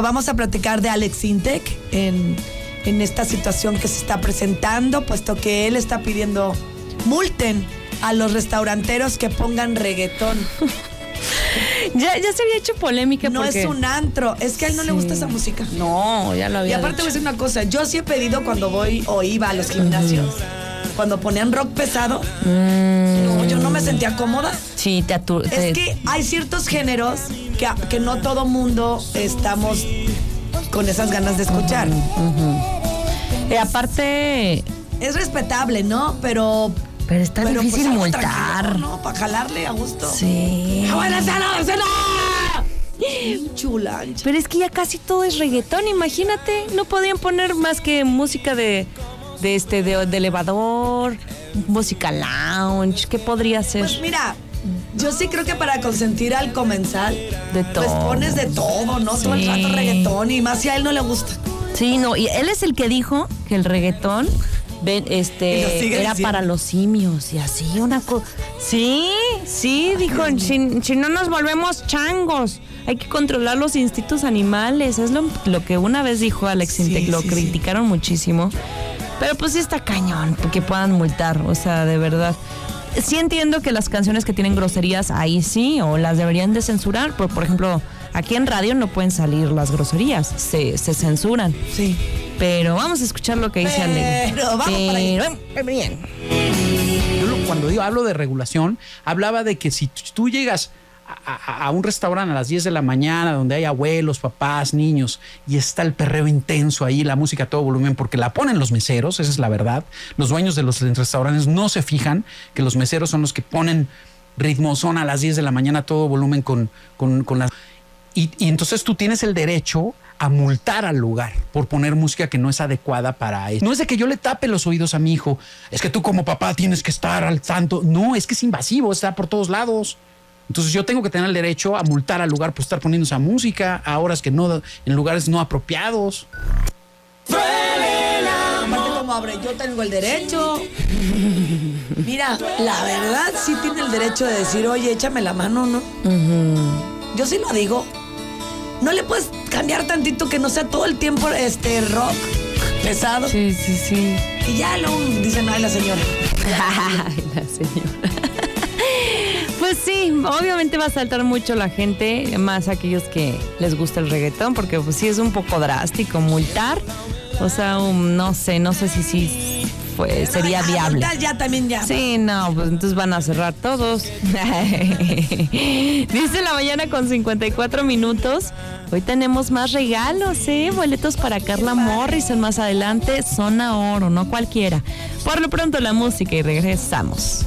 vamos a platicar de Alex Intec en, en esta situación que se está presentando, puesto que él está pidiendo multen a los restauranteros que pongan reggaetón. Ya, ya se había hecho polémica No porque... es un antro, es que a él no le gusta esa música. No, ya lo Y había aparte voy a dicho. decir una cosa, yo sí he pedido cuando voy o iba a los gimnasios, cuando ponían rock pesado, Mm, no, yo no me sentía cómoda. sí, te te- Es que hay ciertos géneros que, que no todo mundo estamos con esas ganas de escuchar. Eh, aparte, Es respetable, ¿no? Pero... pero está pero, pues, difícil algo multar. ¿no? Para jalarle a gusto. Sí. ¡Ah, buena cena, cena! Chula. Pero es que ya casi todo es reggaetón, imagínate. No podían poner más que música de, de este, de, de elevador, música lounge. ¿Qué podría ser? Pues mira, yo sí creo que para consentir al comensal, De pues todo. pones de todo, ¿no? Todo el Sí. rato reggaetón y más si a él no le gusta. Sí, no, y él es el que dijo que el reggaetón ven, este era diciendo. para los simios y así una cosa. Sí, sí, dijo, si, si no nos volvemos changos, hay que controlar los instintos animales. Es lo, lo que una vez dijo Alex Sí, Intec, lo sí, sí. criticaron muchísimo. Pero pues sí está cañón, que puedan multar, o sea, de verdad. Sí entiendo que las canciones que tienen groserías ahí sí, o las deberían de censurar, por, por ejemplo, aquí en radio no pueden salir las groserías, se, se censuran. Sí. Pero vamos a escuchar lo que dice Ale. Pero vamos para bien. Yo cuando digo, hablo de regulación, hablaba de que si tú llegas a, un restaurante a las 10 de la mañana donde hay abuelos, papás, niños y está el perreo intenso ahí, la música a todo volumen, porque la ponen los meseros, esa es la verdad. Los dueños de los restaurantes no se fijan que los meseros son los que ponen ritmo, son a las 10 de la mañana a todo volumen con, con, con las... Y, y entonces tú tienes el derecho a multar al lugar por poner música que no es adecuada para eso. No es de que yo le tape los oídos a mi hijo, es que tú como papá tienes que estar al tanto. No, es que es invasivo, está por todos lados. Entonces yo tengo que tener el derecho a multar al lugar por estar poniendo esa música a horas que no, en lugares no apropiados. Aparte como abre, yo tengo el derecho. Mira, la verdad sí tiene el derecho de decir, oye, échame la mano, ¿no? Yo sí lo digo. No le puedes cambiar tantito que no sea todo el tiempo este rock pesado. Sí, sí, sí. Y ya lo dicen, ay, la señora. Ay, la señora. Pues sí, obviamente va a saltar mucho la gente, más aquellos que les gusta el reggaetón, porque pues sí es un poco drástico multar. O sea, um, no sé, no sé si sí fue, sería Ah, viable. Ya, ya también ya. Sí, no, pues entonces van a cerrar todos. Dice la mañana con 54 minutos. Hoy tenemos más regalos, ¿eh? Boletos para Carla Morrison más adelante. Zona Oro, no cualquiera. Por lo pronto la música y regresamos.